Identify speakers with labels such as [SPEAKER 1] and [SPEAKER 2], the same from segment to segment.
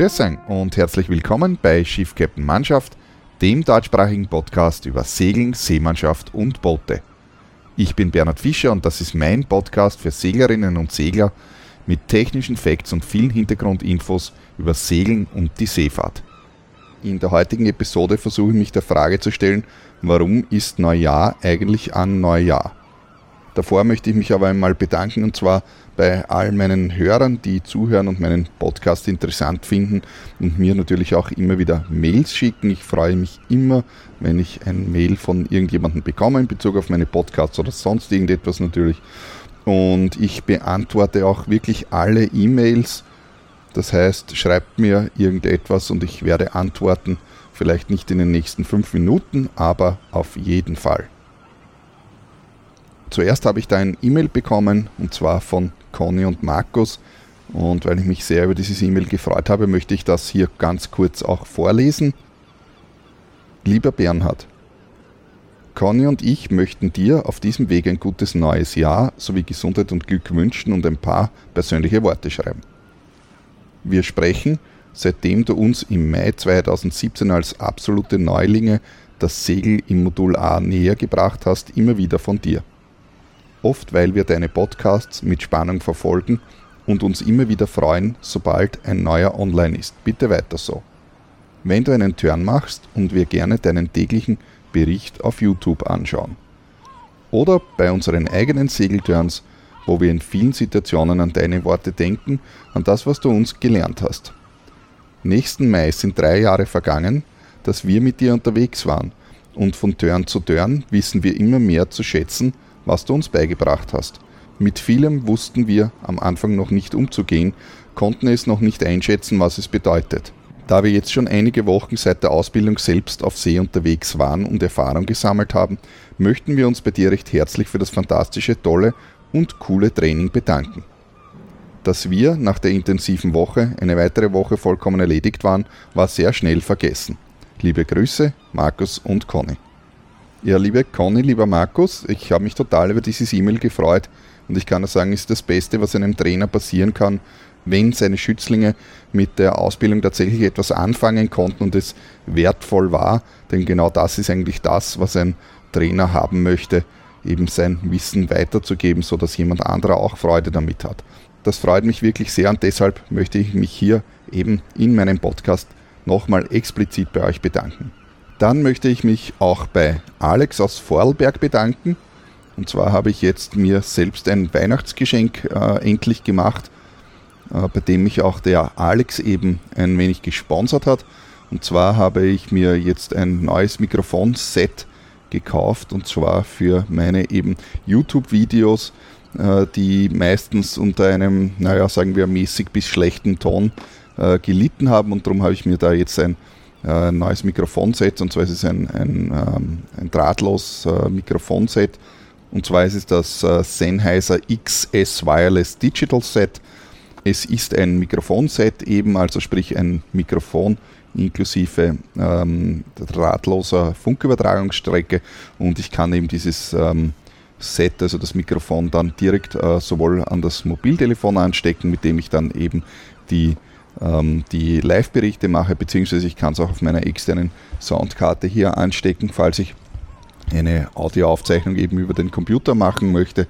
[SPEAKER 1] Grüß und herzlich willkommen bei Schiff Captain Mannschaft, dem deutschsprachigen Podcast über Segeln, Seemannschaft und Boote. Ich bin Bernhard Fischer und das ist mein Podcast für Seglerinnen und Segler mit technischen Facts und vielen Hintergrundinfos über Segeln und die Seefahrt. In der heutigen Episode versuche ich mich der Frage zu stellen, warum ist Neujahr eigentlich ein Neujahr? Davor möchte ich mich aber einmal bedanken und zwar bei all meinen Hörern, die zuhören und meinen Podcast interessant finden und mir natürlich auch immer wieder Mails schicken. Ich freue mich immer, wenn ich ein Mail von irgendjemandem bekomme in Bezug auf meine Podcasts oder sonst irgendetwas natürlich. Und ich beantworte auch wirklich alle E-Mails. Das heißt, schreibt mir irgendetwas und ich werde antworten. Vielleicht nicht in den nächsten fünf Minuten, aber auf jeden Fall. Zuerst habe ich da ein E-Mail bekommen und zwar von Conny und Markus. Und weil ich mich sehr über dieses E-Mail gefreut habe, möchte ich das hier ganz kurz auch vorlesen. Lieber Bernhard, Conny und ich möchten dir auf diesem Weg ein gutes neues Jahr sowie Gesundheit und Glück wünschen und ein paar persönliche Worte schreiben. Wir sprechen, seitdem du uns im Mai 2017 als absolute Neulinge das Segel im Modul A näher gebracht hast, immer wieder von dir oft weil wir deine Podcasts mit Spannung verfolgen und uns immer wieder freuen, sobald ein neuer online ist. Bitte weiter so. Wenn du einen Turn machst und wir gerne deinen täglichen Bericht auf YouTube anschauen. Oder bei unseren eigenen Segelturns, wo wir in vielen Situationen an deine Worte denken, an das, was du uns gelernt hast. Nächsten Mai sind drei Jahre vergangen, dass wir mit dir unterwegs waren und von Turn zu Turn wissen wir immer mehr zu schätzen, was du uns beigebracht hast. Mit vielem wussten wir am Anfang noch nicht umzugehen, konnten es noch nicht einschätzen, was es bedeutet. Da wir jetzt schon einige Wochen seit der Ausbildung selbst auf See unterwegs waren und Erfahrung gesammelt haben, möchten wir uns bei dir recht herzlich für das fantastische, tolle und coole Training bedanken. Dass wir nach der intensiven Woche eine weitere Woche vollkommen erledigt waren, war sehr schnell vergessen. Liebe Grüße, Markus und Conny. Ja, liebe Conny, lieber Markus, ich habe mich total über dieses E-Mail gefreut und ich kann nur sagen, ist das Beste, was einem Trainer passieren kann, wenn seine Schützlinge mit der Ausbildung tatsächlich etwas anfangen konnten und es wertvoll war, denn genau das ist eigentlich das, was ein Trainer haben möchte, eben sein Wissen weiterzugeben, sodass jemand anderer auch Freude damit hat. Das freut mich wirklich sehr und deshalb möchte ich mich hier eben in meinem Podcast nochmal explizit bei euch bedanken. Dann möchte ich mich auch bei Alex aus Vorarlberg bedanken. Und zwar habe ich jetzt mir selbst ein Weihnachtsgeschenk äh, endlich gemacht, äh, bei dem mich auch der Alex eben ein wenig gesponsert hat. Und zwar habe ich mir jetzt ein neues Mikrofonset gekauft und zwar für meine eben YouTube-Videos, äh, die meistens unter einem, naja, sagen wir mäßig bis schlechten Ton äh, gelitten haben und darum habe ich mir da jetzt ein äh, neues Mikrofonset. Und zwar ist es ein, ein, ähm, ein drahtlos äh, Mikrofonset. Und zwar ist es das äh, Sennheiser XS Wireless Digital Set. Es ist ein Mikrofonset eben, also sprich ein Mikrofon inklusive ähm, drahtloser Funkübertragungsstrecke. Und ich kann eben dieses ähm, Set, also das Mikrofon dann direkt äh, sowohl an das Mobiltelefon anstecken, mit dem ich dann eben die ähm, die Live-Berichte mache, beziehungsweise ich kann es auch auf meiner externen Soundkarte hier anstecken, falls ich eine Audioaufzeichnung eben über den Computer machen möchte,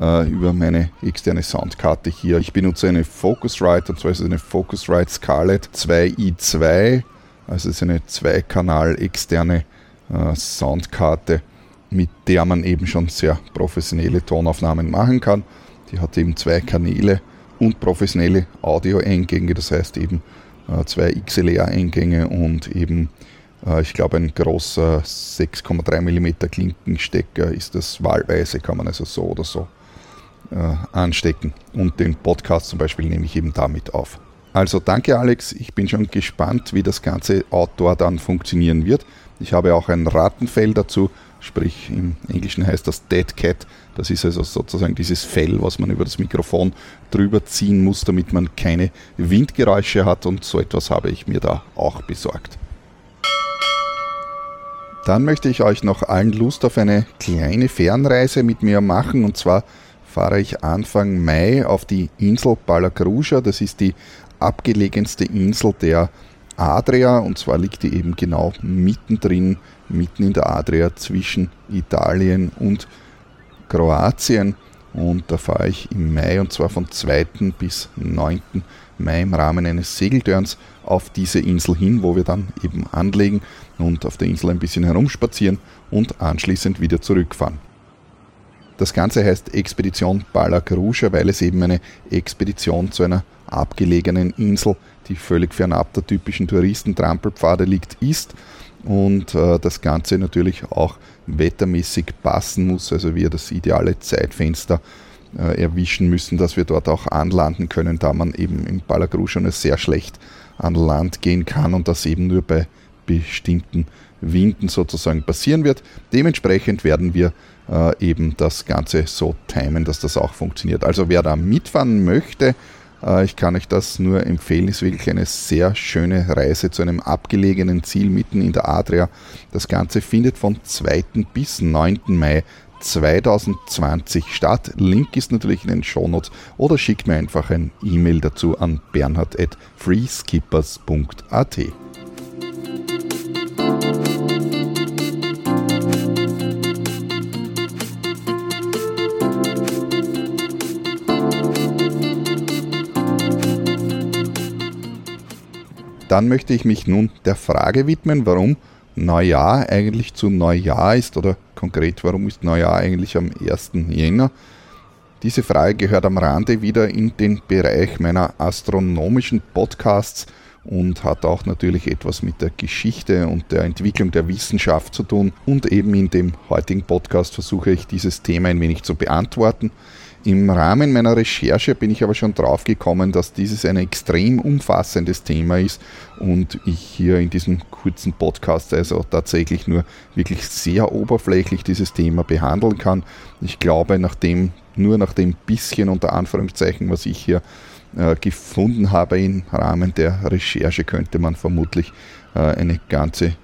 [SPEAKER 1] äh, über meine externe Soundkarte hier. Ich benutze eine Focusrite, und zwar ist es eine Focusrite Scarlett 2i2, also es ist eine Zweikanal externe äh, Soundkarte, mit der man eben schon sehr professionelle Tonaufnahmen machen kann. Die hat eben zwei Kanäle und professionelle Audio-Eingänge, das heißt eben äh, zwei XLR-Eingänge und eben, äh, ich glaube, ein großer 6,3 mm Klinkenstecker ist das wahlweise, kann man also so oder so äh, anstecken. Und den Podcast zum Beispiel nehme ich eben damit auf. Also danke Alex, ich bin schon gespannt, wie das ganze Outdoor dann funktionieren wird. Ich habe auch ein Rattenfell dazu, sprich im Englischen heißt das Dead Cat. Das ist also sozusagen dieses Fell, was man über das Mikrofon drüber ziehen muss, damit man keine Windgeräusche hat. Und so etwas habe ich mir da auch besorgt. Dann möchte ich euch noch allen Lust auf eine kleine Fernreise mit mir machen. Und zwar fahre ich Anfang Mai auf die Insel Palacruja, das ist die abgelegenste Insel der Adria. Und zwar liegt die eben genau mittendrin, mitten in der Adria zwischen Italien und Kroatien und da fahre ich im Mai und zwar von 2. bis 9. Mai im Rahmen eines Segeltörns auf diese Insel hin, wo wir dann eben anlegen und auf der Insel ein bisschen herumspazieren und anschließend wieder zurückfahren. Das Ganze heißt Expedition Balagruja, weil es eben eine Expedition zu einer abgelegenen Insel, die völlig fernab der typischen Touristentrampelpfade liegt, ist und äh, das Ganze natürlich auch wettermäßig passen muss, also wir das ideale Zeitfenster äh, erwischen müssen, dass wir dort auch anlanden können, da man eben im Palagrusch schon sehr schlecht an Land gehen kann und das eben nur bei bestimmten Winden sozusagen passieren wird. Dementsprechend werden wir äh, eben das Ganze so timen, dass das auch funktioniert. Also wer da mitfahren möchte, ich kann euch das nur empfehlen, ist wirklich eine sehr schöne Reise zu einem abgelegenen Ziel mitten in der Adria. Das Ganze findet von 2. bis 9. Mai 2020 statt. Link ist natürlich in den Shownotes oder schickt mir einfach ein E-Mail dazu an bernhard.freeskippers.at. Dann möchte ich mich nun der Frage widmen, warum Neujahr eigentlich zu Neujahr ist oder konkret, warum ist Neujahr eigentlich am 1. Jänner? Diese Frage gehört am Rande wieder in den Bereich meiner astronomischen Podcasts und hat auch natürlich etwas mit der Geschichte und der Entwicklung der Wissenschaft zu tun. Und eben in dem heutigen Podcast versuche ich dieses Thema ein wenig zu beantworten. Im Rahmen meiner Recherche bin ich aber schon drauf gekommen, dass dieses ein extrem umfassendes Thema ist und ich hier in diesem kurzen Podcast also tatsächlich nur wirklich sehr oberflächlich dieses Thema behandeln kann. Ich glaube, nach dem, nur nach dem bisschen unter Anführungszeichen, was ich hier äh, gefunden habe im Rahmen der Recherche, könnte man vermutlich äh, eine ganze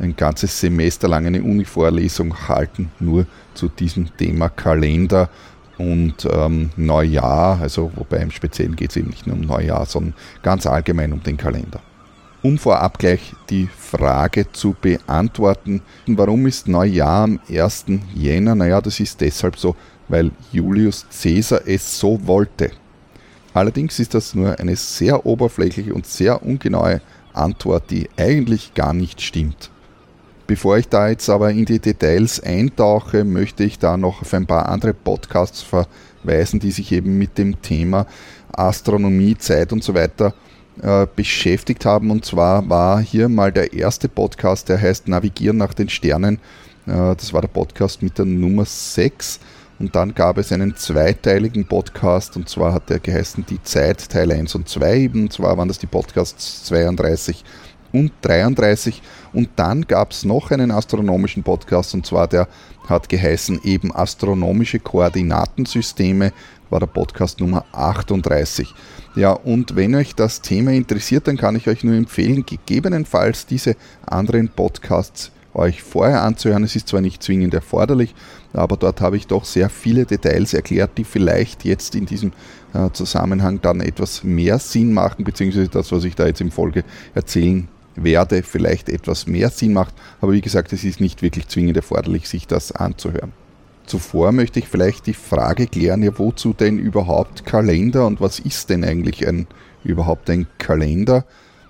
[SPEAKER 1] ein ganzes Semester lang eine Uni-Vorlesung halten, nur zu diesem Thema Kalender und ähm, Neujahr, also wobei im Speziellen geht es eben nicht nur um Neujahr, sondern ganz allgemein um den Kalender. Um vorab gleich die Frage zu beantworten, warum ist Neujahr am 1. Jänner? Naja, das ist deshalb so, weil Julius Caesar es so wollte. Allerdings ist das nur eine sehr oberflächliche und sehr ungenaue Antwort, die eigentlich gar nicht stimmt. Bevor ich da jetzt aber in die Details eintauche, möchte ich da noch auf ein paar andere Podcasts verweisen, die sich eben mit dem Thema Astronomie, Zeit und so weiter äh, beschäftigt haben. Und zwar war hier mal der erste Podcast, der heißt Navigieren nach den Sternen. Äh, das war der Podcast mit der Nummer 6. Und dann gab es einen zweiteiligen Podcast und zwar hat der geheißen Die Zeit Teil 1 und 2. Und zwar waren das die Podcasts 32 und 33. Und dann gab es noch einen astronomischen Podcast und zwar der hat geheißen eben Astronomische Koordinatensysteme, war der Podcast Nummer 38. Ja, und wenn euch das Thema interessiert, dann kann ich euch nur empfehlen, gegebenenfalls diese anderen Podcasts euch vorher anzuhören. Es ist zwar nicht zwingend erforderlich, aber dort habe ich doch sehr viele Details erklärt, die vielleicht jetzt in diesem äh, Zusammenhang dann etwas mehr Sinn machen, beziehungsweise das, was ich da jetzt im Folge erzählen werde, vielleicht etwas mehr Sinn macht. Aber wie gesagt, es ist nicht wirklich zwingend erforderlich, sich das anzuhören. Zuvor möchte ich vielleicht die Frage klären, ja, wozu denn überhaupt Kalender und was ist denn eigentlich ein, überhaupt ein Kalender?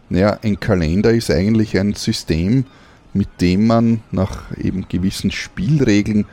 [SPEAKER 1] Naja, ein Kalender ist eigentlich ein System, mit dem man nach eben gewissen Spielregeln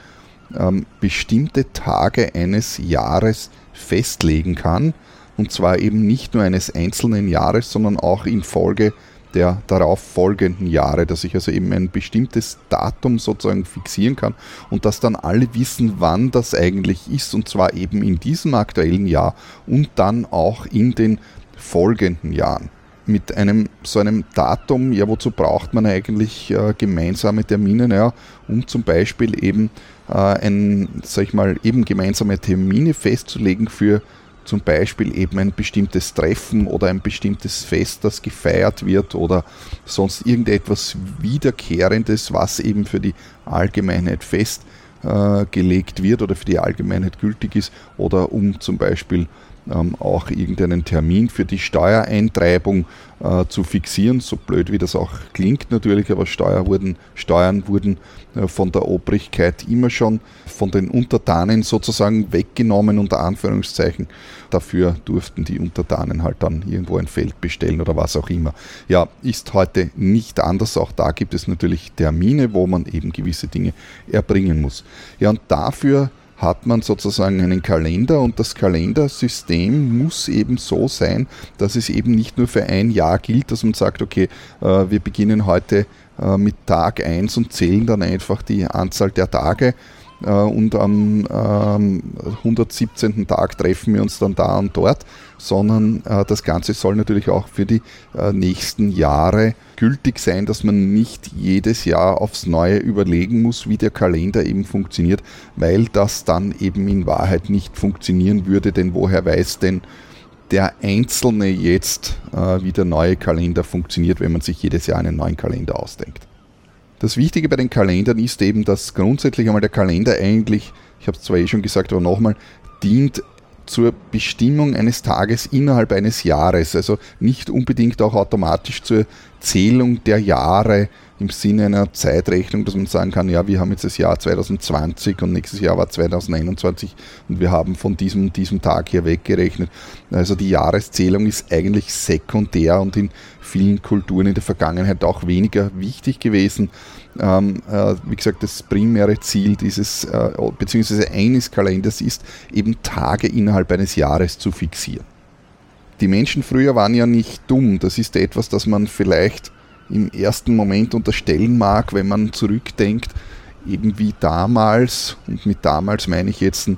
[SPEAKER 1] ähm, bestimmte Tage eines Jahres festlegen kann. Und zwar eben nicht nur eines einzelnen Jahres, sondern auch in Folge der darauf folgenden Jahre, dass ich also eben ein bestimmtes Datum sozusagen fixieren kann und dass dann alle wissen, wann das eigentlich ist und zwar eben in diesem aktuellen Jahr und dann auch in den folgenden Jahren. Mit einem so einem Datum, ja, wozu braucht man eigentlich äh, gemeinsame Termine? Naja, um zum Beispiel eben äh, ein, sag ich mal, eben gemeinsame Termine festzulegen für zum Beispiel eben ein bestimmtes Treffen oder ein bestimmtes Fest, das gefeiert wird oder sonst irgendetwas Wiederkehrendes, was eben für die Allgemeinheit festgelegt wird oder für die Allgemeinheit gültig ist oder um zum Beispiel ähm, auch irgendeinen Termin für die Steuereintreibung äh, zu fixieren, so blöd wie das auch klingt natürlich, aber Steuer wurden, Steuern wurden äh, von der Obrigkeit immer schon von den Untertanen sozusagen weggenommen, unter Anführungszeichen. Dafür durften die Untertanen halt dann irgendwo ein Feld bestellen oder was auch immer. Ja, ist heute nicht anders. Auch da gibt es natürlich Termine, wo man eben gewisse Dinge erbringen muss. Ja, und dafür hat man sozusagen einen Kalender und das Kalendersystem muss eben so sein, dass es eben nicht nur für ein Jahr gilt, dass man sagt, okay, äh, wir beginnen heute äh, mit Tag 1 und zählen dann einfach die Anzahl der Tage und am 117. Ähm, Tag treffen wir uns dann da und dort, sondern äh, das Ganze soll natürlich auch für die äh, nächsten Jahre gültig sein, dass man nicht jedes Jahr aufs Neue überlegen muss, wie der Kalender eben funktioniert, weil das dann eben in Wahrheit nicht funktionieren würde, denn woher weiß denn der Einzelne jetzt, wie der neue Kalender funktioniert, wenn man sich jedes Jahr einen neuen Kalender ausdenkt. Das Wichtige bei den Kalendern ist eben, dass grundsätzlich einmal der Kalender eigentlich, ich habe es zwar eh schon gesagt, aber nochmal, dient zur Bestimmung eines Tages innerhalb eines Jahres. Also nicht unbedingt auch automatisch zur Zählung der Jahre im Sinne einer Zeitrechnung, dass man sagen kann, ja, wir haben jetzt das Jahr 2020 und nächstes Jahr war 2021 und wir haben von diesem, diesem Tag hier weggerechnet. Also die Jahreszählung ist eigentlich sekundär und in vielen Kulturen in der Vergangenheit auch weniger wichtig gewesen. Ähm, äh, wie gesagt, das primäre Ziel dieses, äh, beziehungsweise eines Kalenders ist, eben Tage innerhalb eines Jahres zu fixieren. Die Menschen früher waren ja nicht dumm. Das ist etwas, das man vielleicht im ersten Moment unterstellen mag, wenn man zurückdenkt, eben wie damals, und mit damals meine ich jetzt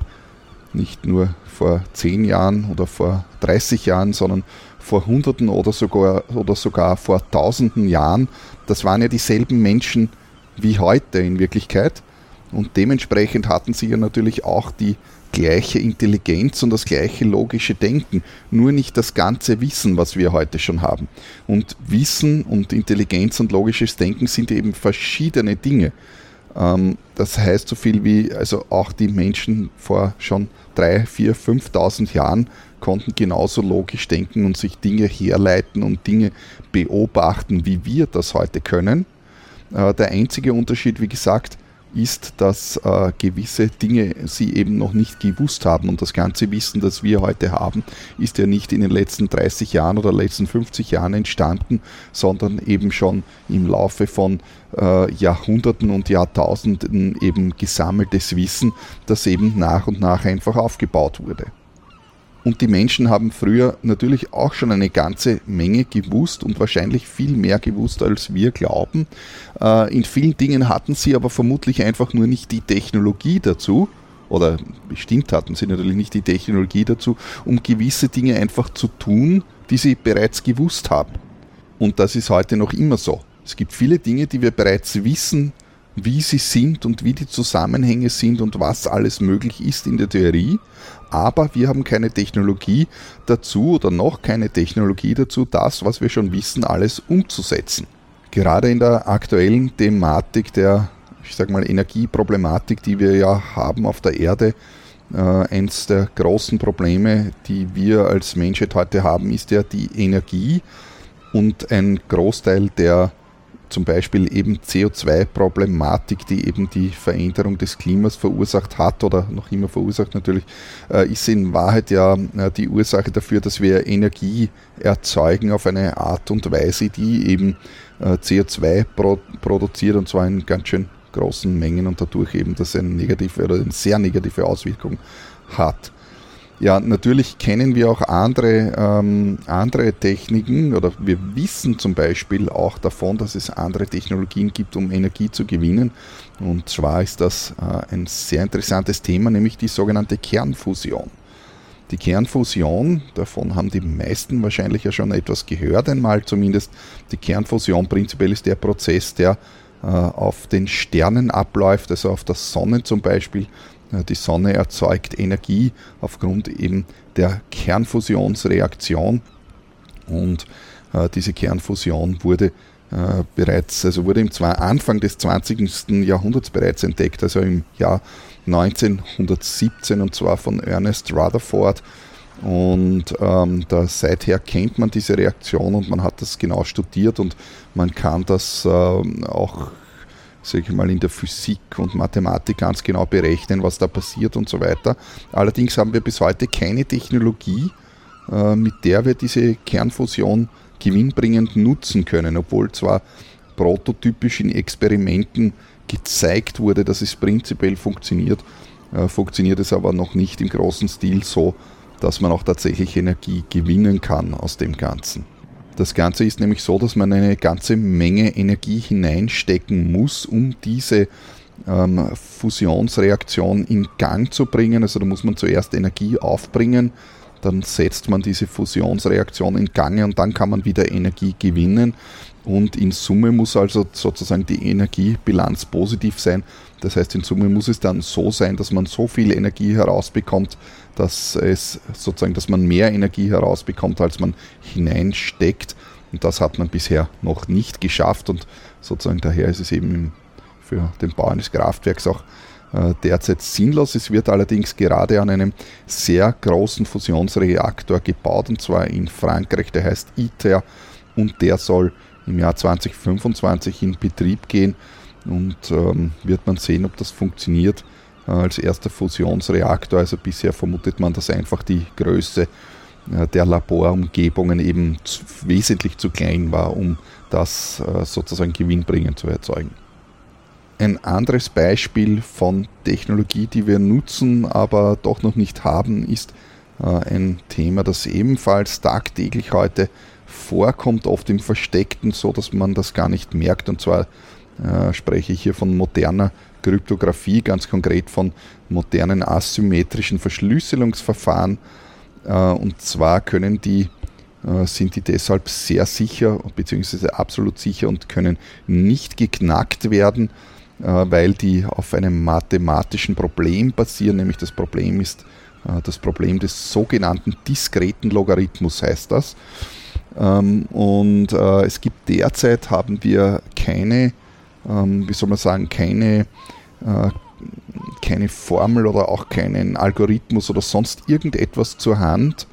[SPEAKER 1] nicht nur vor zehn Jahren oder vor 30 Jahren, sondern vor Hunderten oder sogar, oder sogar vor Tausenden Jahren, das waren ja dieselben Menschen wie heute in Wirklichkeit. Und dementsprechend hatten sie ja natürlich auch die gleiche Intelligenz und das gleiche logische Denken, nur nicht das ganze Wissen, was wir heute schon haben. Und Wissen und Intelligenz und logisches Denken sind eben verschiedene Dinge. Ähm, das heißt so viel wie, also auch die Menschen vor schon 3, 4, 5.000 Jahren konnten genauso logisch denken und sich Dinge herleiten und Dinge beobachten, wie wir das heute können. Äh, der einzige Unterschied, wie gesagt, ist, dass äh, gewisse Dinge sie eben noch nicht gewusst haben. Und das ganze Wissen, das wir heute haben, ist ja nicht in den letzten 30 Jahren oder letzten 50 Jahren entstanden, sondern eben schon im Laufe von äh, Jahrhunderten und Jahrtausenden eben gesammeltes Wissen, das eben nach und nach einfach aufgebaut wurde. Und die Menschen haben früher natürlich auch schon eine ganze Menge gewusst und wahrscheinlich viel mehr gewusst, als wir glauben. Äh, in vielen Dingen hatten sie aber vermutlich einfach nur nicht die Technologie dazu, oder bestimmt hatten sie natürlich nicht die Technologie dazu, um gewisse Dinge einfach zu tun, die sie bereits gewusst haben. Und das ist heute noch immer so. Es gibt viele Dinge, die wir bereits wissen, wie sie sind und wie die Zusammenhänge sind und was alles möglich ist in der Theorie aber wir haben keine Technologie dazu oder noch keine Technologie dazu, das, was wir schon wissen, alles umzusetzen. Gerade in der aktuellen Thematik der, ich sag mal, Energieproblematik, die wir ja haben auf der Erde, äh, eins der großen Probleme, die wir als Menschheit heute haben, ist ja die Energie und ein Großteil der zum Beispiel eben CO2-Problematik, die eben die Veränderung des Klimas verursacht hat oder noch immer verursacht natürlich, äh, ist in Wahrheit ja äh, die Ursache dafür, dass wir Energie erzeugen auf eine Art und Weise, die eben äh, CO2 produziert und zwar in ganz schön großen Mengen und dadurch eben das eine negative oder eine sehr negative Auswirkung hat. Ja, natürlich kennen wir auch andere, ähm, andere Techniken oder wir wissen zum Beispiel auch davon, dass es andere Technologien gibt, um Energie zu gewinnen. Und zwar ist das äh, ein sehr interessantes Thema, nämlich die sogenannte Kernfusion. Die Kernfusion, davon haben die meisten wahrscheinlich ja schon etwas gehört, einmal zumindest. Die Kernfusion prinzipiell ist der Prozess, der äh, auf den Sternen abläuft, also auf der Sonne zum Beispiel die Sonne erzeugt Energie aufgrund eben der Kernfusionsreaktion und äh, diese Kernfusion wurde äh, bereits, also wurde im Anfang des 20. Jahrhunderts bereits entdeckt, also im Jahr 1917 und zwar von Ernest Rutherford Und ähm, da, seither kennt man diese Reaktion und man hat das genau studiert und man kann das äh, auch sage ich mal, in der Physik und Mathematik ganz genau berechnen, was da passiert und so weiter. Allerdings haben wir bis heute keine Technologie, äh, mit der wir diese Kernfusion gewinnbringend nutzen können, obwohl zwar prototypisch in Experimenten gezeigt wurde, dass es prinzipiell funktioniert, äh, funktioniert es aber noch nicht im großen Stil so, dass man auch tatsächlich Energie gewinnen kann aus dem Ganzen. Das Ganze ist nämlich so, dass man eine ganze Menge Energie hineinstecken muss, um diese ähm, Fusionsreaktion in Gang zu bringen. Also da muss man zuerst Energie aufbringen, dann setzt man diese Fusionsreaktion in Gang und dann kann man wieder Energie gewinnen. Und in Summe muss also sozusagen die Energiebilanz positiv sein. Das heißt, in Summe muss es dann so sein, dass man so viel Energie herausbekommt, dass es sozusagen, dass man mehr Energie herausbekommt, als man hineinsteckt. Und das hat man bisher noch nicht geschafft. Und sozusagen daher ist es eben für den Bau eines Kraftwerks auch äh, derzeit sinnlos. Es wird allerdings gerade an einem sehr großen Fusionsreaktor gebaut und zwar in Frankreich, der heißt ITER. Und der soll im Jahr 2025 in Betrieb gehen. Und ähm, wird man sehen, ob das funktioniert als erster Fusionsreaktor. Also bisher vermutet man, dass einfach die Größe äh, der Laborumgebungen eben wesentlich zu klein war, um das äh, sozusagen gewinnbringend zu erzeugen. Ein anderes Beispiel von Technologie, die wir nutzen, aber doch noch nicht haben, ist ein Thema, das ebenfalls tagtäglich heute vorkommt, oft im Versteckten, so dass man das gar nicht merkt. Und zwar äh, spreche ich hier von moderner Kryptographie, ganz konkret von modernen asymmetrischen Verschlüsselungsverfahren. Äh, und zwar können die, äh, sind die deshalb sehr sicher bzw. absolut sicher und können nicht geknackt werden, äh, weil die auf einem mathematischen Problem basieren, nämlich das Problem ist das Problem des sogenannten diskreten Logarithmus heißt das. Ähm, und es gibt derzeit haben wir keine ähm, wie soll man sagen, keine, äh, keine Formel oder auch keinen Algorithmus oder sonst irgendetwas zur Hand,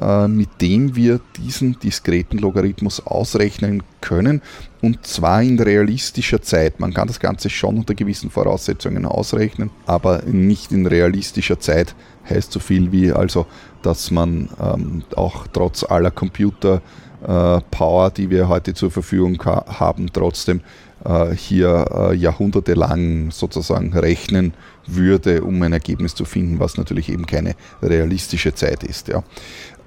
[SPEAKER 1] äh, mit dem wir diesen diskreten Logarithmus ausrechnen können und zwar in realistischer Zeit. Man kann das Ganze schon unter gewissen Voraussetzungen ausrechnen, aber nicht in realistischer Zeit heißt so viel wie also, dass man ähm, auch trotz aller Computer äh, Power, die wir heute zur Verfügung haben, trotzdem hier äh, jahrhundertelang sozusagen rechnen würde, um ein Ergebnis zu finden, was natürlich eben keine realistische Zeit ist. Ja.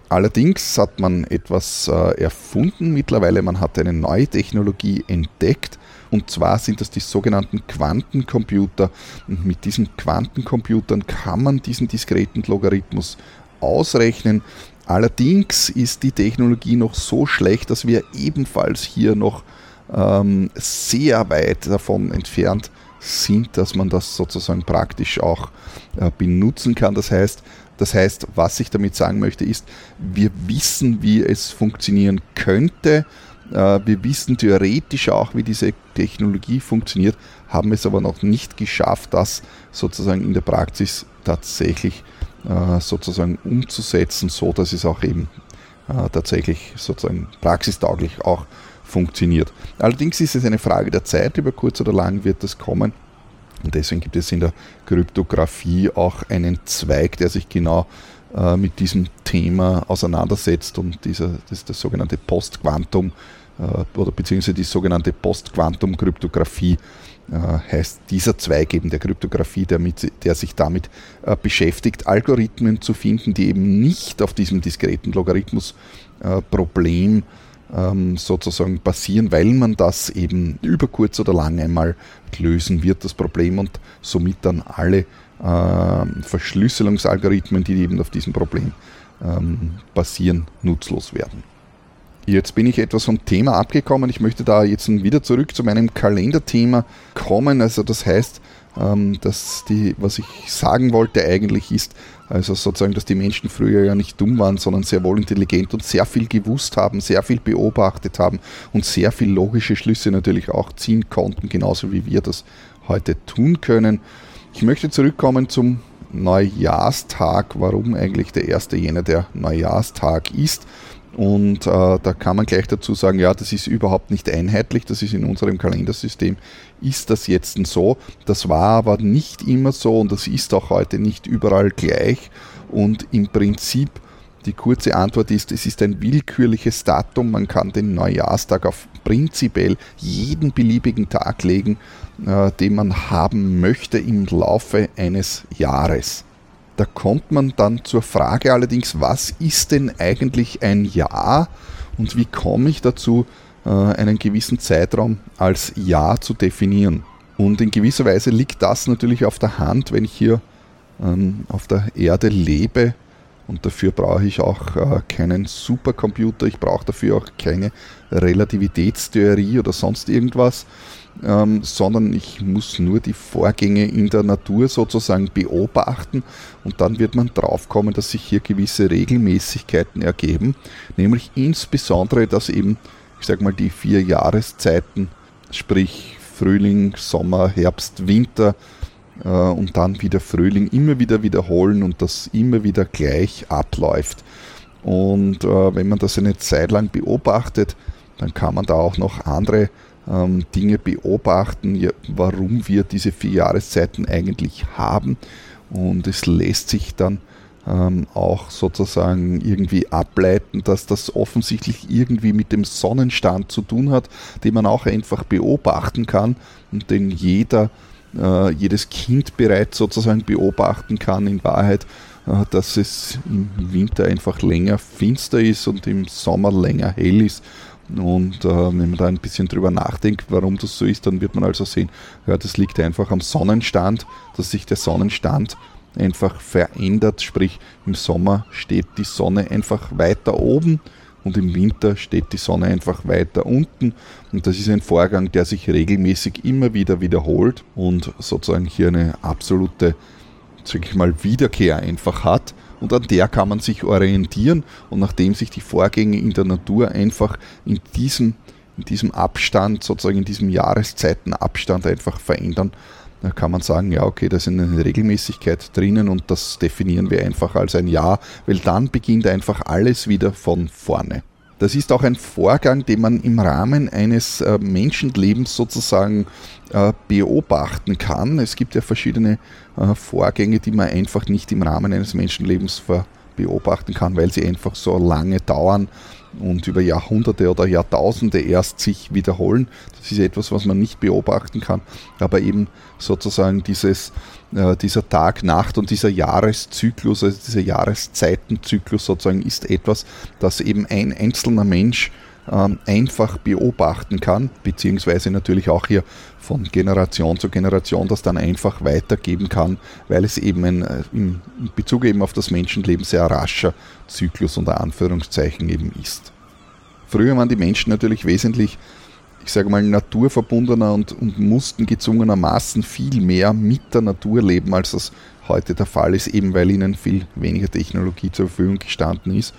[SPEAKER 1] Allerdings hat man etwas äh, erfunden mittlerweile, man hat eine neue Technologie entdeckt, und zwar sind das die sogenannten Quantencomputer. Und mit diesen Quantencomputern kann man diesen diskreten Logarithmus ausrechnen. Allerdings ist die Technologie noch so schlecht, dass wir ebenfalls hier noch ähm, sehr weit davon entfernt sind, dass man das sozusagen praktisch auch äh, benutzen kann. Das heißt, das heißt, was ich damit sagen möchte, ist, wir wissen, wie es funktionieren könnte. Äh, wir wissen theoretisch auch, wie diese Technologie funktioniert, haben es aber noch nicht geschafft, das sozusagen in der Praxis tatsächlich äh, sozusagen umzusetzen, so dass es auch eben äh, tatsächlich sozusagen praxistauglich auch funktioniert. Allerdings ist es eine Frage der Zeit, über kurz oder lang wird das kommen. Und deswegen gibt es in der Kryptographie auch einen Zweig, der sich genau äh, mit diesem Thema auseinandersetzt. Und dieser, das ist das sogenannte Postquantum äh, oder beziehungsweise die sogenannte Postquantum-Kryptographie äh, heißt dieser Zweig eben der Kryptographie, der, mit, der sich damit äh, beschäftigt, Algorithmen zu finden, die eben nicht auf diesem diskreten Logarithmus-Problem äh, ähm, sozusagen passieren, weil man das eben über kurz oder lang einmal lösen wird, das Problem, und somit dann alle äh, Verschlüsselungsalgorithmen, die eben auf diesem Problem ähm, basieren, nutzlos werden. Jetzt bin ich etwas vom Thema abgekommen. Ich möchte da jetzt wieder zurück zu meinem Kalenderthema kommen. Also das heißt, ähm, dass die, was ich sagen wollte eigentlich ist, also sozusagen, dass die Menschen früher ja nicht dumm waren, sondern sehr wohl intelligent und sehr viel gewusst haben, sehr viel beobachtet haben und sehr viel logische Schlüsse natürlich auch ziehen konnten, genauso wie wir das heute tun können. Ich möchte zurückkommen zum Neujahrstag, warum eigentlich der erste jener der Neujahrstag ist. Und äh, da kann man gleich dazu sagen, ja, das ist überhaupt nicht einheitlich, das ist in unserem Kalendersystem, ist das jetzt so. Das war aber nicht immer so und das ist auch heute nicht überall gleich. Und im Prinzip die kurze Antwort ist, es ist ein willkürliches Datum. Man kann den Neujahrstag auf prinzipiell jeden beliebigen Tag legen, äh, den man haben möchte im Laufe eines Jahres. Da kommt man dann zur Frage allerdings, was ist denn eigentlich ein Jahr und wie komme ich dazu, äh, einen gewissen Zeitraum als Jahr zu definieren? Und in gewisser Weise liegt das natürlich auf der Hand, wenn ich hier ähm, auf der Erde lebe. Und dafür brauche ich auch äh, keinen Supercomputer, ich brauche dafür auch keine Relativitätstheorie oder sonst irgendwas, ähm, sondern ich muss nur die Vorgänge in der Natur sozusagen beobachten und dann wird man draufkommen, dass sich hier gewisse Regelmäßigkeiten ergeben, nämlich insbesondere, dass eben, ich sage mal, die vier Jahreszeiten, sprich Frühling, Sommer, Herbst, Winter, äh, und dann wieder Frühling immer wieder wiederholen und das immer wieder gleich abläuft. Und äh, wenn man das eine Zeit lang beobachtet, dann kann man da auch noch andere ähm, Dinge beobachten, ja, warum wir diese vier Jahreszeiten eigentlich haben. Und es lässt sich dann ähm, auch sozusagen irgendwie ableiten, dass das offensichtlich irgendwie mit dem Sonnenstand zu tun hat, den man auch einfach beobachten kann und den jeder äh, jedes Kind bereits sozusagen beobachten kann, in Wahrheit, äh, dass es im Winter einfach länger finster ist und im Sommer länger hell ist. Und äh, wenn man da ein bisschen drüber nachdenkt, warum das so ist, dann wird man also sehen, ja, das liegt einfach am Sonnenstand, dass sich der Sonnenstand einfach verändert. Sprich, im Sommer steht die Sonne einfach weiter oben und im Winter steht die Sonne einfach weiter unten. Und das ist ein Vorgang, der sich regelmäßig immer wieder wiederholt und sozusagen hier eine absolute, sag ich mal, Wiederkehr einfach hat. Und an der kann man sich orientieren. Und nachdem sich die Vorgänge in der Natur einfach in diesem, in diesem Abstand, sozusagen in diesem Jahreszeitenabstand einfach verändern, da kann man sagen, ja, okay, da ist eine Regelmäßigkeit drinnen und das definieren wir einfach als ein Ja, weil dann beginnt einfach alles wieder von vorne. Das ist auch ein Vorgang, den man im Rahmen eines äh, Menschenlebens sozusagen äh, beobachten kann. Es gibt ja verschiedene äh, Vorgänge, die man einfach nicht im Rahmen eines Menschenlebens beobachten kann, weil sie einfach so lange dauern und über Jahrhunderte oder Jahrtausende erst sich wiederholen. Das ist etwas, was man nicht beobachten kann, aber eben sozusagen dieses, äh, dieser Tag, Nacht und dieser Jahreszyklus, also dieser Jahreszeitenzyklus sozusagen ist etwas, das eben ein einzelner Mensch ähm, einfach beobachten kann, beziehungsweise natürlich auch hier von Generation zu Generation das dann einfach weitergeben kann, weil es eben äh, in Bezug eben auf das Menschenleben sehr rascher Zyklus unter Anführungszeichen eben ist. Früher waren die Menschen natürlich wesentlich, ich sage mal, naturverbundener und, und mussten gezwungenermaßen viel mehr mit der Natur leben, als das heute der Fall ist, eben weil ihnen viel weniger Technologie zur Verfügung gestanden ist.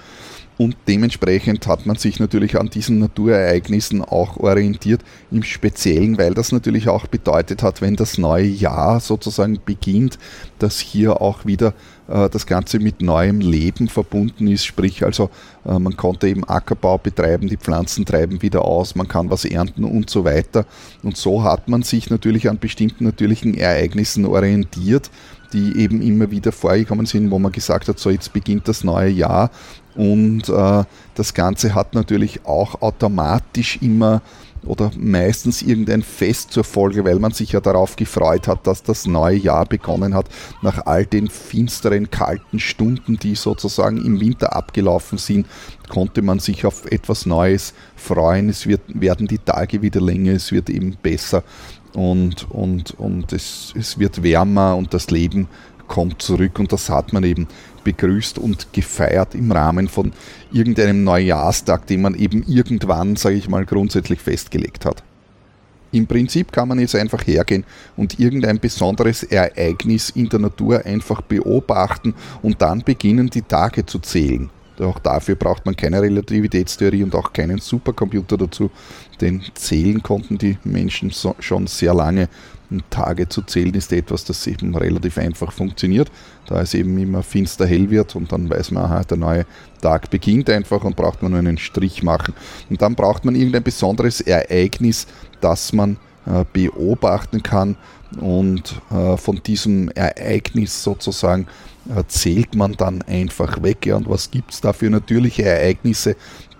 [SPEAKER 1] Und dementsprechend hat man sich natürlich an diesen Naturereignissen auch orientiert, im Speziellen, weil das natürlich auch bedeutet hat, wenn das neue Jahr sozusagen beginnt, dass hier auch wieder äh, das Ganze mit neuem Leben verbunden ist. Sprich, also äh, man konnte eben Ackerbau betreiben, die Pflanzen treiben wieder aus, man kann was ernten und so weiter. Und so hat man sich natürlich an bestimmten natürlichen Ereignissen orientiert die eben immer wieder vorgekommen sind, wo man gesagt hat, so jetzt beginnt das neue Jahr und äh, das Ganze hat natürlich auch automatisch immer oder meistens irgendein Fest zur Folge, weil man sich ja darauf gefreut hat, dass das neue Jahr begonnen hat, nach all den finsteren, kalten Stunden, die sozusagen im Winter abgelaufen sind, konnte man sich auf etwas Neues freuen. Es wird, werden die Tage wieder länger, es wird eben besser und, und, und es, es wird wärmer und das Leben kommt zurück und das hat man eben begrüßt und gefeiert im Rahmen von irgendeinem Neujahrstag, den man eben irgendwann, sage ich mal, grundsätzlich festgelegt hat. Im Prinzip kann man jetzt einfach hergehen und irgendein besonderes Ereignis in der Natur einfach beobachten und dann beginnen die Tage zu zählen. Auch dafür braucht man keine Relativitätstheorie und auch keinen Supercomputer dazu, denn zählen konnten die Menschen so, schon sehr lange Tage zu zählen ist etwas, das eben relativ einfach funktioniert, da es eben immer finster hell wird und dann weiß man, aha, der neue Tag beginnt einfach und braucht man nur einen Strich machen. Und dann braucht man irgendein besonderes Ereignis, das man äh, beobachten kann und äh, von diesem Ereignis sozusagen äh, zählt man dann einfach weg. Ja, und was gibt es da für natürliche Ereignisse,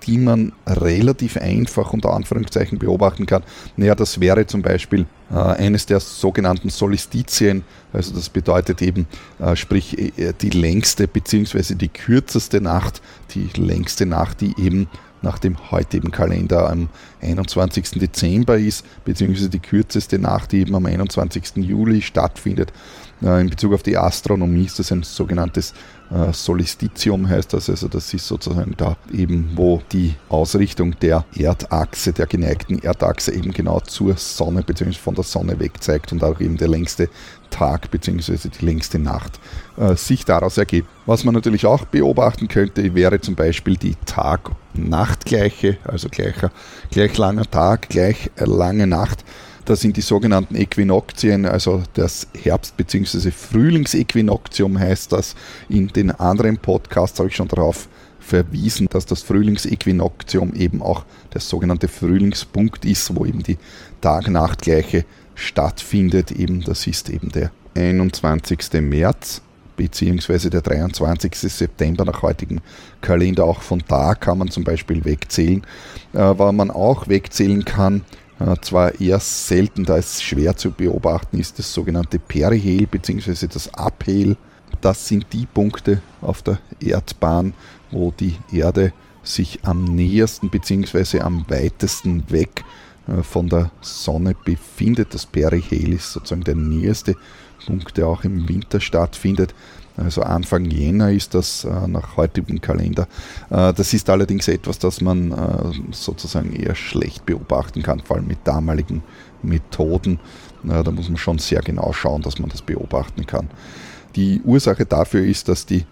[SPEAKER 1] die man relativ einfach unter Anführungszeichen beobachten kann. Naja, das wäre zum Beispiel äh, eines der sogenannten Solstizien, also das bedeutet eben, äh, sprich äh, die längste bzw. die kürzeste Nacht, die längste Nacht, die eben nach dem heutigen Kalender am 21. Dezember ist, beziehungsweise die kürzeste Nacht, die eben am 21. Juli stattfindet. Äh, in Bezug auf die Astronomie ist das ein sogenanntes äh, Solstitium heißt das, also das ist sozusagen da eben, wo die Ausrichtung der Erdachse, der geneigten Erdachse eben genau zur Sonne bzw. von der Sonne weg zeigt und auch eben der längste Tag bzw. die längste Nacht äh, sich daraus ergibt. Was man natürlich auch beobachten könnte, wäre zum Beispiel die Tag-Nacht-Gleiche, also gleicher, gleich langer Tag, gleich lange Nacht. Das sind die sogenannten Äquinoxien, also das Herbst- bzw. Frühlingsäquinoktium heißt das. In den anderen Podcasts habe ich schon darauf verwiesen, dass das Frühlingsäquinoktium eben auch der sogenannte Frühlingspunkt ist, wo eben die Tag-Nacht-Gleiche stattfindet. Eben, das ist eben der 21. März beziehungsweise der 23. September nach heutigem Kalender. Auch von da kann man zum Beispiel wegzählen. Äh, was man auch wegzählen kann, zwar eher selten, da es schwer zu beobachten ist, das sogenannte Perihel bzw. das Aphel. Das sind die Punkte auf der Erdbahn, wo die Erde sich am nähersten bzw. am weitesten weg äh, von der Sonne befindet. Das Perihel ist sozusagen der näherste Punkt, der auch im Winter stattfindet. Also Anfang Jänner ist das äh, nach heutigem Kalender. Äh, das ist allerdings etwas, das man äh, sozusagen eher schlecht beobachten kann, vor allem mit damaligen Methoden. Äh, da muss man schon sehr genau schauen, dass man das beobachten kann. Die Ursache dafür ist, dass die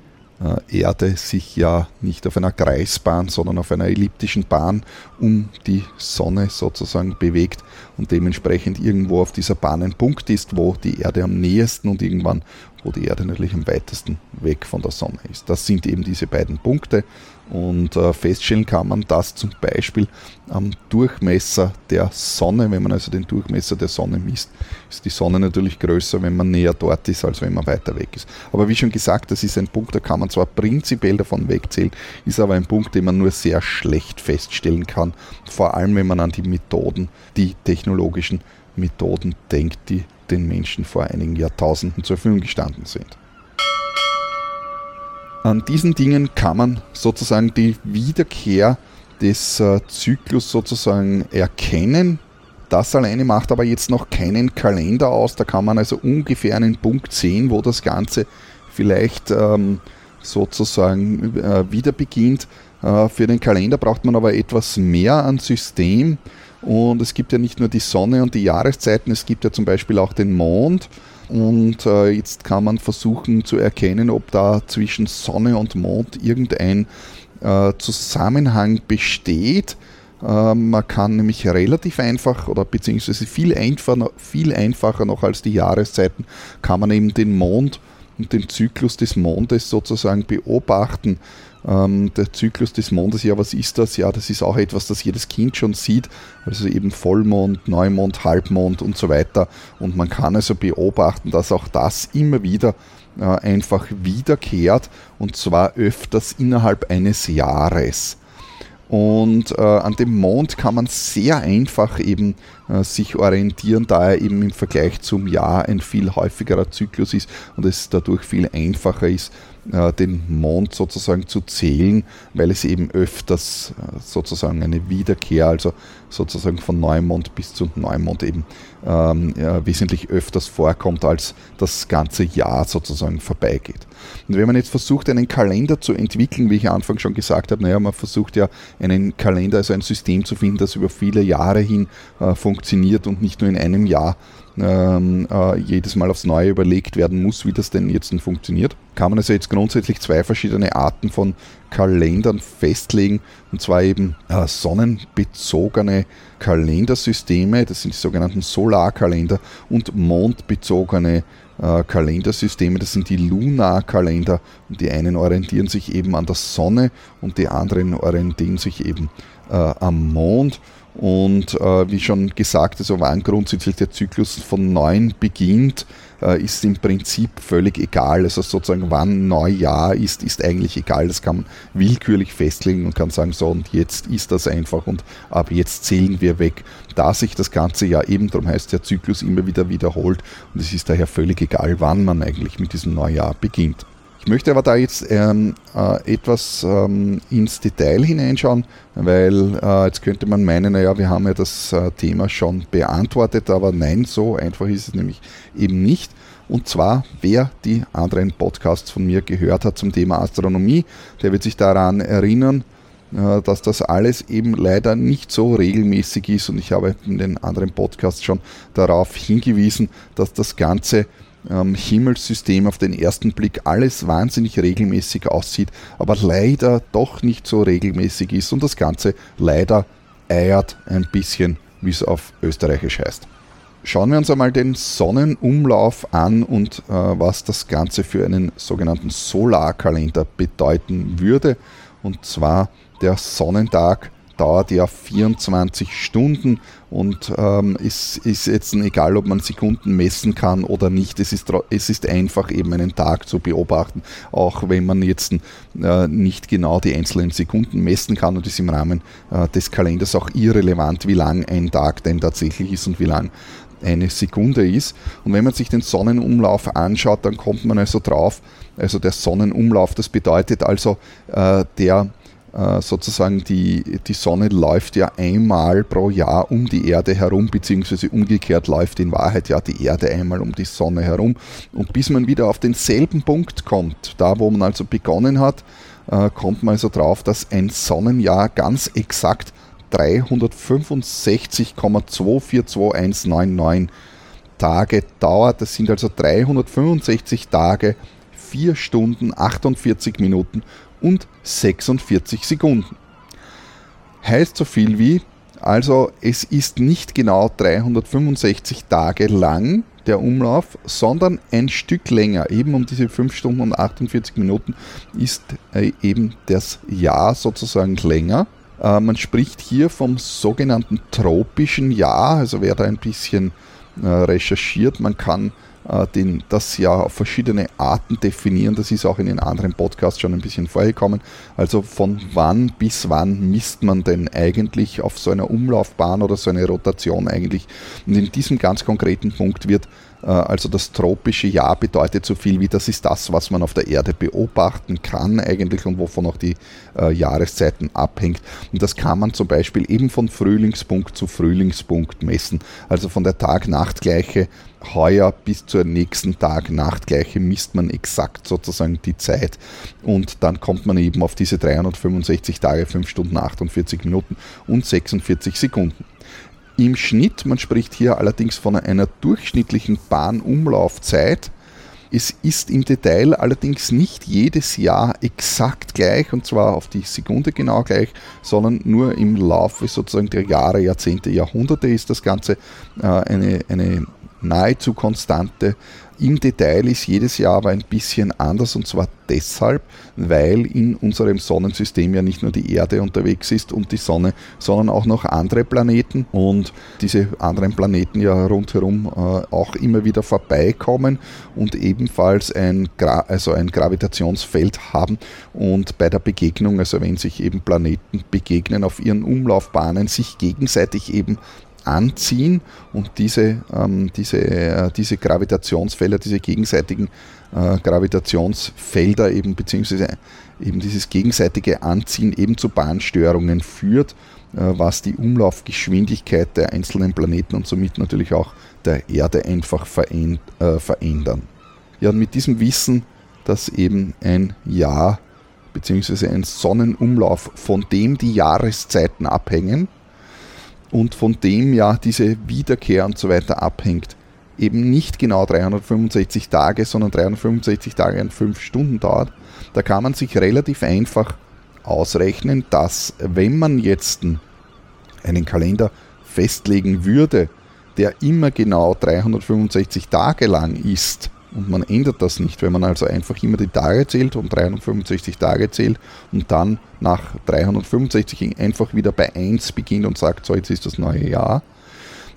[SPEAKER 1] äh, Erde sich ja nicht auf einer Kreisbahn, sondern auf einer elliptischen Bahn um die Sonne sozusagen bewegt und dementsprechend irgendwo auf dieser Bahn ein Punkt ist, wo die Erde am nähesten und irgendwann, wo die Erde natürlich am weitesten weg von der Sonne ist. Das sind eben diese beiden Punkte und äh, feststellen kann man das zum Beispiel am Durchmesser der Sonne. Wenn man also den Durchmesser der Sonne misst, ist die Sonne natürlich größer, wenn man näher dort ist, als wenn man weiter weg ist. Aber wie schon gesagt, das ist ein Punkt, da kann man zwar prinzipiell davon wegzählen, ist aber ein Punkt, den man nur sehr schlecht feststellen kann. Vor allem, wenn man an die Methoden, die technologischen Methoden denkt, die den Menschen vor einigen Jahrtausenden zur Verfügung gestanden sind. An diesen Dingen kann man sozusagen die Wiederkehr des äh, Zyklus sozusagen erkennen. Das alleine macht aber jetzt noch keinen Kalender aus. Da kann man also ungefähr einen Punkt sehen, wo das Ganze vielleicht ähm, sozusagen äh, wieder beginnt. Äh, für den Kalender braucht man aber etwas mehr an System. Und es gibt ja nicht nur die Sonne und die Jahreszeiten, es gibt ja zum Beispiel auch den Mond. Und äh, jetzt kann man versuchen zu erkennen, ob da zwischen Sonne und Mond irgendein äh, Zusammenhang besteht. Äh, man kann nämlich relativ einfach oder beziehungsweise viel einfacher, viel einfacher noch als die Jahreszeiten, kann man eben den Mond und den Zyklus des Mondes sozusagen beobachten. Ähm, der Zyklus des Mondes, ja, was ist das? Ja, das ist auch etwas, das jedes Kind schon sieht. Also eben Vollmond, Neumond, Halbmond und so weiter. Und man kann also beobachten, dass auch das immer wieder äh, einfach wiederkehrt und zwar öfters innerhalb eines Jahres. Und äh, an dem Mond kann man sehr einfach eben sich orientieren, da er eben im Vergleich zum Jahr ein viel häufigerer Zyklus ist und es dadurch viel einfacher ist, äh, den Mond sozusagen zu zählen, weil es eben öfters äh, sozusagen eine Wiederkehr, also sozusagen von Neumond bis zu Neumond eben ähm, ja, wesentlich öfters vorkommt, als das ganze Jahr sozusagen vorbeigeht. Und wenn man jetzt versucht, einen Kalender zu entwickeln, wie ich am Anfang schon gesagt habe, naja, man versucht ja einen Kalender, also ein System zu finden, das über viele Jahre hin äh, funktioniert, funktioniert und nicht nur in einem Jahr ähm, äh, jedes Mal aufs Neue überlegt werden muss, wie das denn jetzt funktioniert. Kann man also jetzt grundsätzlich zwei verschiedene Arten von Kalendern festlegen, und zwar eben äh, sonnenbezogene Kalendersysteme, das sind die sogenannten Solarkalender, und mondbezogene äh, Kalendersysteme, das sind die Lunarkalender, und die einen orientieren sich eben an der Sonne und die anderen orientieren sich eben äh, am Mond. Und äh, wie schon gesagt, also wann grundsätzlich der Zyklus von neun beginnt, äh, ist im Prinzip völlig egal. Also sozusagen wann Neujahr ist, ist eigentlich egal. Das kann man willkürlich festlegen und kann sagen, so und jetzt ist das einfach und ab jetzt zählen wir weg. Da sich das ganze Jahr eben, darum heißt der Zyklus immer wieder wiederholt und es ist daher völlig egal, wann man eigentlich mit diesem Neujahr beginnt. Ich möchte aber da jetzt ähm, äh, etwas ähm, ins Detail hineinschauen, weil äh, jetzt könnte man meinen, naja, wir haben ja das äh, Thema schon beantwortet, aber nein, so einfach ist es nämlich eben nicht. Und zwar, wer die anderen Podcasts von mir gehört hat zum Thema Astronomie, der wird sich daran erinnern, äh, dass das alles eben leider nicht so regelmäßig ist. Und ich habe in den anderen Podcasts schon darauf hingewiesen, dass das Ganze ähm, Himmelssystem auf den ersten Blick alles wahnsinnig regelmäßig aussieht, aber leider doch nicht so regelmäßig ist und das Ganze leider eiert ein bisschen, wie es auf Österreichisch heißt. Schauen wir uns einmal den Sonnenumlauf an und äh, was das Ganze für einen sogenannten Solarkalender bedeuten würde. Und zwar der Sonnentag dauert ja 24 Stunden und ähm, es ist jetzt egal, ob man Sekunden messen kann oder nicht. Es ist, es ist einfach eben einen Tag zu beobachten, auch wenn man jetzt äh, nicht genau die einzelnen Sekunden messen kann und ist im Rahmen äh, des Kalenders auch irrelevant, wie lang ein Tag denn tatsächlich ist und wie lang eine Sekunde ist. Und wenn man sich den Sonnenumlauf anschaut, dann kommt man also drauf, also der Sonnenumlauf, das bedeutet also äh, der sozusagen die, die Sonne läuft ja einmal pro Jahr um die Erde herum, beziehungsweise umgekehrt läuft in Wahrheit ja die Erde einmal um die Sonne herum. Und bis man wieder auf denselben Punkt kommt, da wo man also begonnen hat, äh, kommt man also drauf, dass ein Sonnenjahr ganz exakt 365,242199 Tage dauert. Das sind also 365 Tage, 4 Stunden, 48 Minuten und 46 Sekunden. Heißt so viel wie, also es ist nicht genau 365 Tage lang der Umlauf, sondern ein Stück länger. Eben um diese 5 Stunden und 48 Minuten ist äh, eben das Jahr sozusagen länger. Äh, man spricht hier vom sogenannten tropischen Jahr, also wer da ein bisschen äh, recherchiert, man kann den, das ja auf verschiedene Arten definieren. Das ist auch in den anderen Podcasts schon ein bisschen vorgekommen. Also von wann bis wann misst man denn eigentlich auf so einer Umlaufbahn oder so eine Rotation eigentlich? Und in diesem ganz konkreten Punkt wird äh, also das tropische Jahr bedeutet so viel wie das ist das, was man auf der Erde beobachten kann eigentlich und wovon auch die äh, Jahreszeiten abhängt. Und das kann man zum Beispiel eben von Frühlingspunkt zu Frühlingspunkt messen. Also von der Tag-Nacht-Gleiche heuer bis zur nächsten Tag-Nacht-Gleiche misst man exakt sozusagen die Zeit und dann kommt man eben auf diese 365 Tage, 5 Stunden, 48 Minuten und 46 Sekunden. Im Schnitt, man spricht hier allerdings von einer durchschnittlichen Bahnumlaufzeit, es ist im Detail allerdings nicht jedes Jahr exakt gleich und zwar auf die Sekunde genau gleich, sondern nur im Laufe sozusagen der Jahre, Jahrzehnte, Jahrhunderte ist das Ganze äh, eine, eine nahezu konstante. Im Detail ist jedes Jahr aber ein bisschen anders und zwar deshalb, weil in unserem Sonnensystem ja nicht nur die Erde unterwegs ist und die Sonne, sondern auch noch andere Planeten und diese anderen Planeten ja rundherum äh, auch immer wieder vorbeikommen und ebenfalls ein, Gra also ein Gravitationsfeld haben und bei der Begegnung, also wenn sich eben Planeten begegnen auf ihren Umlaufbahnen, sich gegenseitig eben anziehen und diese, ähm, diese, äh, diese Gravitationsfelder, diese gegenseitigen äh, Gravitationsfelder eben, beziehungsweise eben dieses gegenseitige Anziehen eben zu Bahnstörungen führt, äh, was die Umlaufgeschwindigkeit der einzelnen Planeten und somit natürlich auch der Erde einfach veränd, äh, verändern. Ja, und mit diesem Wissen, dass eben ein Jahr beziehungsweise ein Sonnenumlauf, von dem die Jahreszeiten abhängen, und von dem ja diese Wiederkehr und so weiter abhängt, eben nicht genau 365 Tage, sondern 365 Tage und 5 Stunden dauert, da kann man sich relativ einfach ausrechnen, dass wenn man jetzt einen Kalender festlegen würde, der immer genau 365 Tage lang ist, und man ändert das nicht, wenn man also einfach immer die Tage zählt und 365 Tage zählt und dann nach 365 einfach wieder bei 1 beginnt und sagt, so jetzt ist das neue Jahr,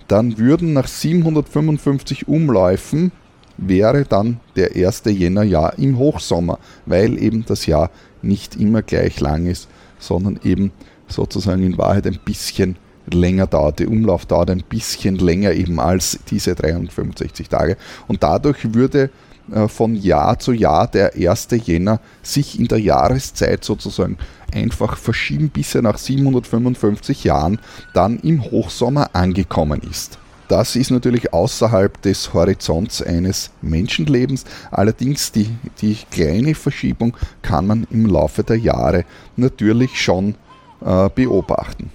[SPEAKER 1] dann würden nach 755 Umläufen wäre dann der 1. Jännerjahr im Hochsommer, weil eben das Jahr nicht immer gleich lang ist, sondern eben sozusagen in Wahrheit ein bisschen länger dauert. Die Umlaufdauer ein bisschen länger eben als diese 365 Tage. Und dadurch würde äh, von Jahr zu Jahr der 1. Jänner sich in der Jahreszeit sozusagen einfach verschieben, bis er nach 755 Jahren dann im Hochsommer angekommen ist. Das ist natürlich außerhalb des Horizonts eines Menschenlebens. Allerdings die, die kleine Verschiebung kann man im Laufe der Jahre natürlich schon äh, beobachten.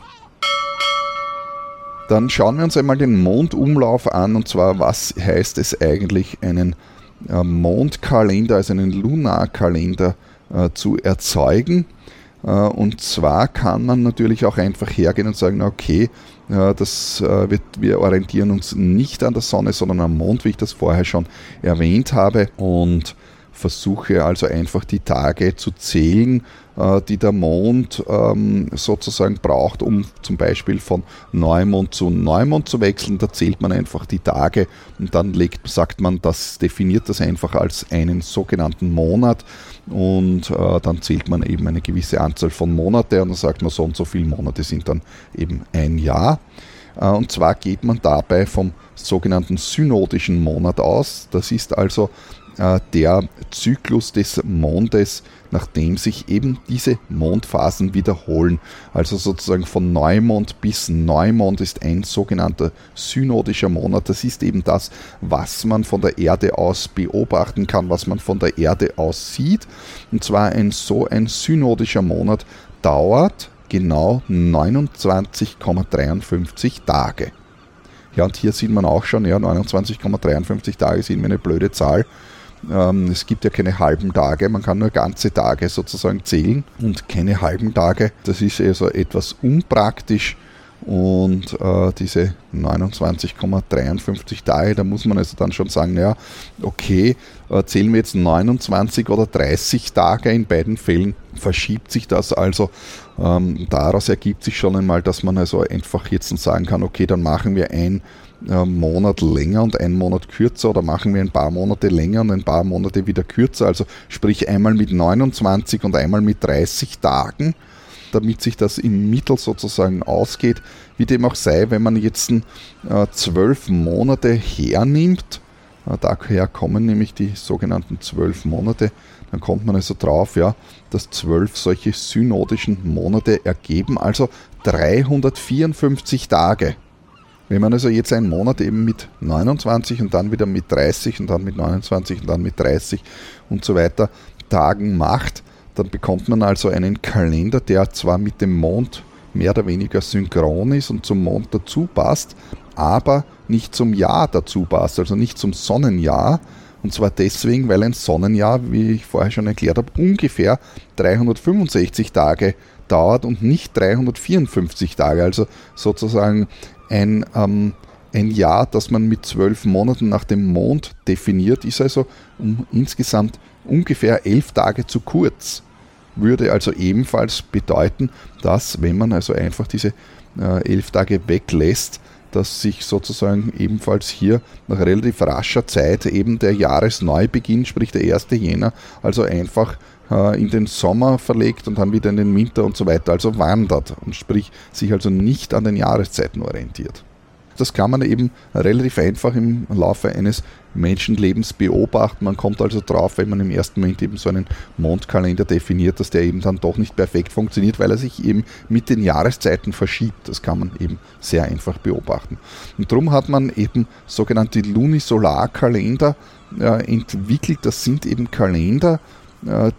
[SPEAKER 1] Dann schauen wir uns einmal den Mondumlauf an und zwar, was heißt es eigentlich, einen äh, Mondkalender, also einen Lunarkalender äh, zu erzeugen. Äh, und zwar kann man natürlich auch einfach hergehen und sagen, okay, das wird, wir orientieren uns nicht an der Sonne, sondern am Mond, wie ich das vorher schon erwähnt habe. Und versuche also einfach die Tage zu zählen, äh, die der Mond ähm, sozusagen braucht, um zum Beispiel von Neumond zu Neumond zu wechseln. Da zählt man einfach die Tage und dann legt, sagt man, das definiert das einfach als einen sogenannten Monat und äh, dann zählt man eben eine gewisse Anzahl von Monate und dann sagt man, so und so viele Monate sind dann eben ein Jahr. Äh, und zwar geht man dabei vom sogenannten synodischen Monat aus. Das ist also der Zyklus des Mondes, nachdem sich eben diese Mondphasen wiederholen. Also sozusagen von Neumond bis Neumond ist ein sogenannter synodischer Monat. Das ist eben das, was man von der Erde aus beobachten kann, was man von der Erde aus sieht. Und zwar ein so ein synodischer Monat dauert genau 29,53 Tage. Ja, und hier sieht man auch schon, ja, 29,53 Tage sind mir eine blöde Zahl. Ähm, es gibt ja keine halben Tage, man kann nur ganze Tage sozusagen zählen und keine halben Tage. Das ist also etwas unpraktisch. Und äh, diese 29,53 Tage, da muss man also dann schon sagen, ja, okay, äh, zählen wir jetzt 29 oder 30 Tage in beiden Fällen, verschiebt sich das also. Ähm, daraus ergibt sich schon einmal, dass man also einfach jetzt sagen kann, okay, dann machen wir ein äh, Monat länger und einen Monat kürzer oder machen wir ein paar Monate länger und ein paar Monate wieder kürzer. Also sprich einmal mit 29 und einmal mit 30 Tagen, damit sich das im Mittel sozusagen ausgeht. Wie dem auch sei, wenn man jetzt äh, zwölf Monate hernimmt, äh, daher kommen nämlich die sogenannten zwölf Monate, dann kommt man also drauf, ja, dass zwölf solche synodischen Monate ergeben, also 354 Tage. Wenn man also jetzt einen Monat eben mit 29 und dann wieder mit 30 und dann mit 29 und dann mit 30 und so weiter Tagen macht, dann bekommt man also einen Kalender, der zwar mit dem Mond mehr oder weniger synchron ist und zum Mond dazu passt, aber nicht zum Jahr dazu passt, also nicht zum Sonnenjahr. Und zwar deswegen, weil ein Sonnenjahr, wie ich vorher schon erklärt habe, ungefähr 365 Tage dauert und nicht 354 Tage. Also sozusagen ein, ähm, ein Jahr, das man mit zwölf Monaten nach dem Mond definiert, ist also um insgesamt ungefähr elf Tage zu kurz. Würde also ebenfalls bedeuten, dass wenn man also einfach diese äh, elf Tage weglässt, dass sich sozusagen ebenfalls hier nach relativ rascher Zeit eben der Jahresneubeginn, sprich der 1. Jänner, also einfach äh, in den Sommer verlegt und dann wieder in den Winter und so weiter, also wandert und sprich sich also nicht an den Jahreszeiten orientiert. Das kann man eben relativ einfach im Laufe eines Menschenlebens beobachten. Man kommt also drauf, wenn man im ersten Moment eben so einen Mondkalender definiert, dass der eben dann doch nicht perfekt funktioniert, weil er sich eben mit den Jahreszeiten verschiebt. Das kann man eben sehr einfach beobachten. Und darum hat man eben sogenannte Lunisolarkalender äh, entwickelt. Das sind eben Kalender,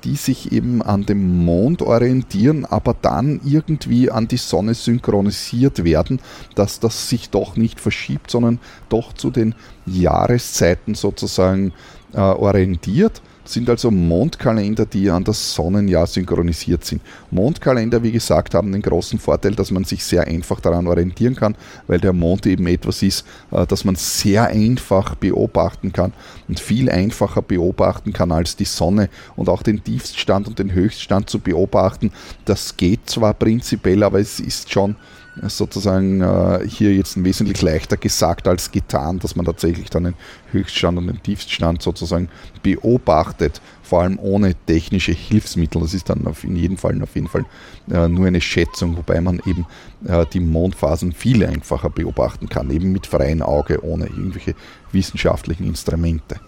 [SPEAKER 1] die sich eben an dem Mond orientieren, aber dann irgendwie an die Sonne synchronisiert werden, dass das sich doch nicht verschiebt, sondern doch zu den Jahreszeiten sozusagen äh, orientiert sind also Mondkalender, die an das Sonnenjahr synchronisiert sind. Mondkalender, wie gesagt, haben den großen Vorteil, dass man sich sehr einfach daran orientieren kann, weil der Mond eben etwas ist, äh, das man sehr einfach beobachten kann und viel einfacher beobachten kann als die Sonne und auch den Tiefststand und den Höchststand zu beobachten. Das geht zwar prinzipiell, aber es ist schon sozusagen äh, hier jetzt wesentlich leichter gesagt als getan, dass man tatsächlich dann den Höchststand und den Tiefststand sozusagen beobachtet, vor allem ohne technische Hilfsmittel. Das ist dann auf in jedem Fall auf jeden Fall äh, nur eine Schätzung, wobei man eben äh, die Mondphasen viel einfacher beobachten kann, eben mit freiem Auge, ohne irgendwelche wissenschaftlichen Instrumente.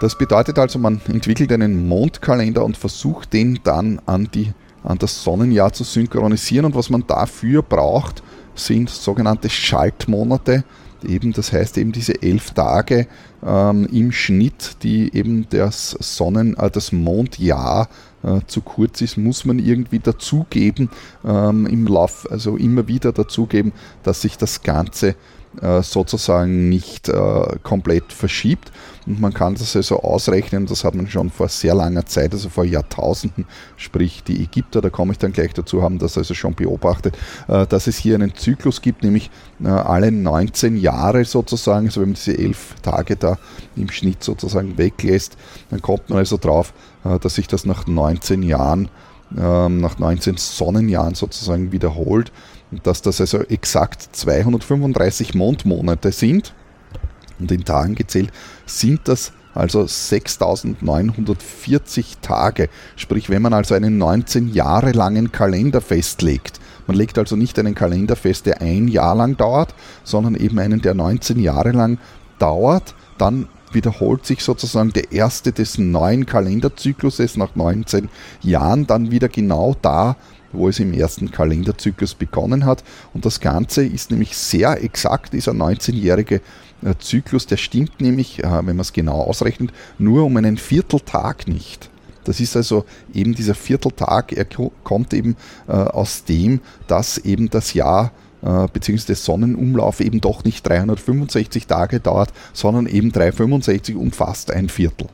[SPEAKER 1] Das bedeutet also, man entwickelt einen Mondkalender und versucht den dann an die an das Sonnenjahr zu synchronisieren. Und was man dafür braucht, sind sogenannte Schaltmonate. Eben, das heißt eben diese elf Tage ähm, im Schnitt, die eben das Sonnen, äh, das Mondjahr äh, zu kurz ist, muss man irgendwie dazugeben ähm, im Lauf, also immer wieder dazugeben, dass sich das Ganze äh, sozusagen nicht äh, komplett verschiebt. Und man kann das also ausrechnen, das hat man schon vor sehr langer Zeit, also vor Jahrtausenden, sprich die Ägypter, da komme ich dann gleich dazu, haben das also schon beobachtet, äh, dass es hier einen Zyklus gibt, nämlich alle 19 Jahre sozusagen, also wenn man diese elf Tage da im Schnitt sozusagen weglässt, dann kommt man also drauf, dass sich das nach 19 Jahren, ähm, nach 19 Sonnenjahren sozusagen wiederholt dass das also exakt 235 Mondmonate sind und in Tagen gezählt sind das also 6940 Tage. Sprich, wenn man also einen 19 Jahre langen Kalender festlegt, man legt also nicht einen Kalender fest, der ein Jahr lang dauert, sondern eben einen, der 19 Jahre lang dauert, dann wiederholt sich sozusagen der erste des neuen Kalenderzykluses nach 19 Jahren dann wieder genau da, wo es im ersten Kalenderzyklus begonnen hat. Und das Ganze ist nämlich sehr exakt, dieser 19-jährige äh, Zyklus, der stimmt nämlich, äh, wenn man es genau ausrechnet, nur um einen Vierteltag nicht. Das ist also eben dieser Vierteltag, er kommt eben äh, aus dem, dass eben das Jahr bzw. der Sonnenumlauf eben doch nicht 365 Tage dauert, sondern eben 365 umfasst ein Viertel.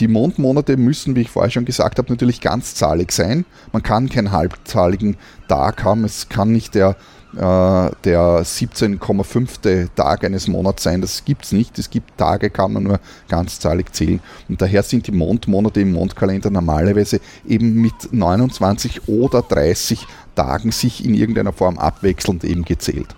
[SPEAKER 1] Die Mondmonate müssen, wie ich vorher schon gesagt habe, natürlich ganzzahlig sein. Man kann keinen halbzahligen Tag haben. Es kann nicht der, äh, der 17,5. Tag eines Monats sein. Das gibt es nicht. Es gibt Tage, kann man nur ganzzahlig zählen. Und daher sind die Mondmonate im Mondkalender normalerweise eben mit 29 oder 30 Tagen sich in irgendeiner Form abwechselnd eben gezählt.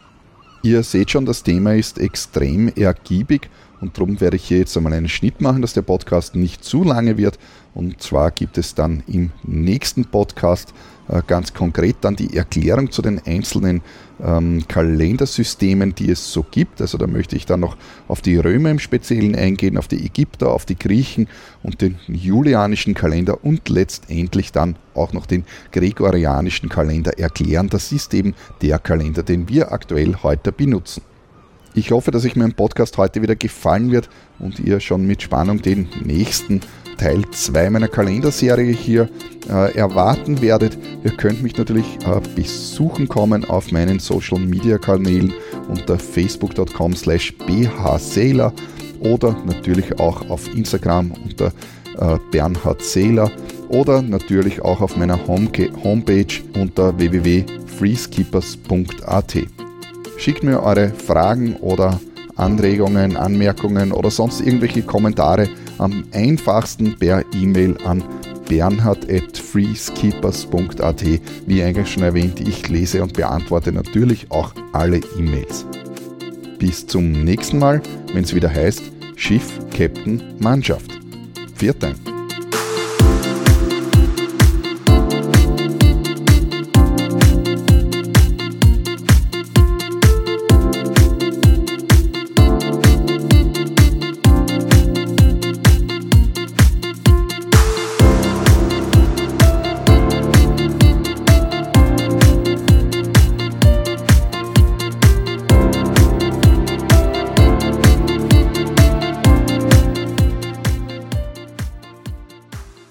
[SPEAKER 1] Ihr seht schon, das Thema ist extrem ergiebig und darum werde ich hier jetzt einmal einen Schnitt machen, dass der Podcast nicht zu lange wird. Und zwar gibt es dann im nächsten Podcast äh, ganz konkret dann die Erklärung zu den einzelnen ähm, Kalendersystemen, die es so gibt. Also da möchte ich dann noch auf die Römer im Speziellen eingehen, auf die Ägypter, auf die Griechen und den julianischen Kalender und letztendlich dann auch noch den gregorianischen Kalender erklären. Das ist eben der Kalender, den wir aktuell heute benutzen. Ich hoffe, dass euch mein Podcast heute wieder gefallen wird und ihr schon mit Spannung den nächsten Teil 2 meiner Kalenderserie hier äh, erwarten werdet. Ihr könnt mich natürlich äh, besuchen kommen auf meinen Social Media Kanälen unter facebook.com slash bhsailor oder natürlich auch auf Instagram unter äh, Bernhard Seeler oder natürlich auch auf meiner Homepage unter www.freeskippers.at. Schickt mir eure Fragen oder Anregungen, Anmerkungen oder sonst irgendwelche Kommentare am einfachsten per E-Mail an bernhard.freeskeepers.at. Wie eingangs schon erwähnt, ich lese und beantworte natürlich auch alle E-Mails. Bis zum nächsten Mal, wenn es wieder heißt Schiff, Captain, Mannschaft. Viert Dank.